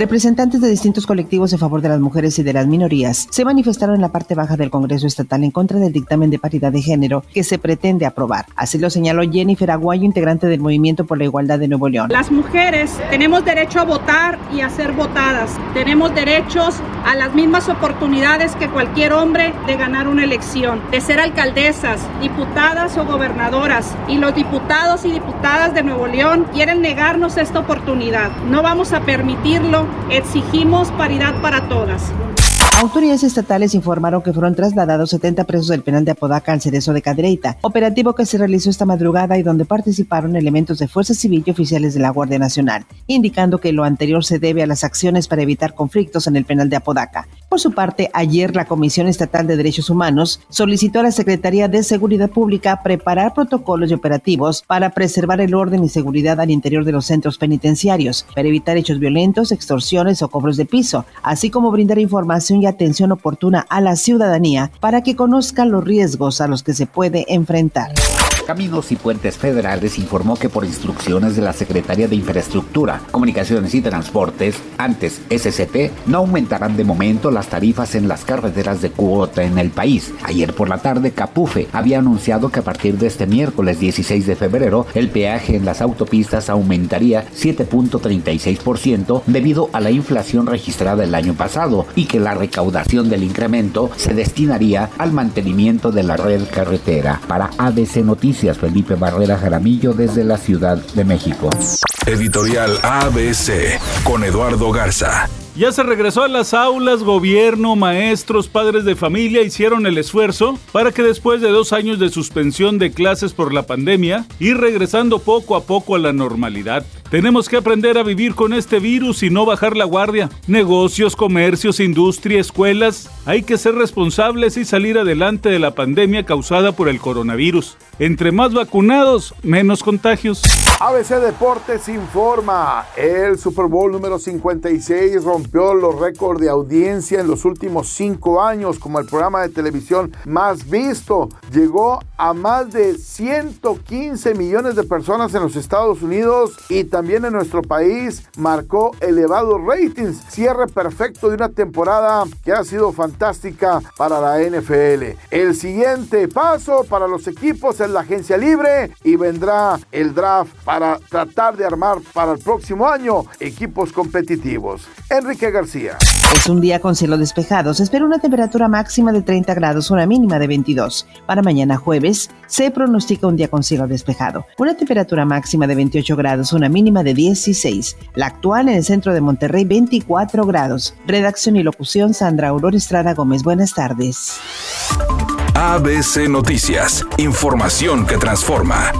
Representantes de distintos colectivos a favor de las mujeres y de las minorías se manifestaron en la parte baja del Congreso Estatal en contra del dictamen de paridad de género que se pretende aprobar. Así lo señaló Jennifer Aguayo, integrante del Movimiento por la Igualdad de Nuevo León. Las mujeres tenemos derecho a votar y a ser votadas. Tenemos derechos a las mismas oportunidades que cualquier hombre de ganar una elección, de ser alcaldesas, diputadas o gobernadoras. Y los diputados y diputadas de Nuevo León quieren negarnos esta oportunidad. No vamos a permitirlo exigimos paridad para todas. Autoridades estatales informaron que fueron trasladados 70 presos del penal de Apodaca al Cerezo de Cadreita, operativo que se realizó esta madrugada y donde participaron elementos de Fuerza Civil y oficiales de la Guardia Nacional, indicando que lo anterior se debe a las acciones para evitar conflictos en el penal de Apodaca. Por su parte, ayer la Comisión Estatal de Derechos Humanos solicitó a la Secretaría de Seguridad Pública preparar protocolos y operativos para preservar el orden y seguridad al interior de los centros penitenciarios, para evitar hechos violentos, extorsiones o cobros de piso, así como brindar información y atención oportuna a la ciudadanía para que conozcan los riesgos a los que se puede enfrentar. Caminos y Puentes Federales informó que por instrucciones de la Secretaría de Infraestructura, Comunicaciones y Transportes, antes SCT, no aumentarán de momento las tarifas en las carreteras de cuota en el país. Ayer por la tarde, Capufe había anunciado que a partir de este miércoles 16 de febrero, el peaje en las autopistas aumentaría 7.36% debido a la inflación registrada el año pasado y que la recaudación del incremento se destinaría al mantenimiento de la red carretera. Para ABC Felipe Barrera Jaramillo desde la Ciudad de México. Editorial ABC con Eduardo Garza. Ya se regresó a las aulas, gobierno, maestros, padres de familia hicieron el esfuerzo para que después de dos años de suspensión de clases por la pandemia, ir regresando poco a poco a la normalidad. Tenemos que aprender a vivir con este virus y no bajar la guardia. Negocios, comercios, industria, escuelas, hay que ser responsables y salir adelante de la pandemia causada por el coronavirus. Entre más vacunados, menos contagios. ABC Deportes informa, el Super Bowl número 56 rompió los récords de audiencia en los últimos cinco años como el programa de televisión más visto. Llegó a más de 115 millones de personas en los Estados Unidos y también en nuestro país. Marcó elevados ratings, cierre perfecto de una temporada que ha sido fantástica para la NFL. El siguiente paso para los equipos es la agencia libre y vendrá el draft para tratar de armar para el próximo año equipos competitivos. Enrique García. Es un día con cielo despejado. Se espera una temperatura máxima de 30 grados, una mínima de 22. Para mañana jueves se pronostica un día con cielo despejado. Una temperatura máxima de 28 grados, una mínima de 16. La actual en el centro de Monterrey, 24 grados. Redacción y locución Sandra Aurora Estrada Gómez. Buenas tardes. ABC Noticias. Información que transforma.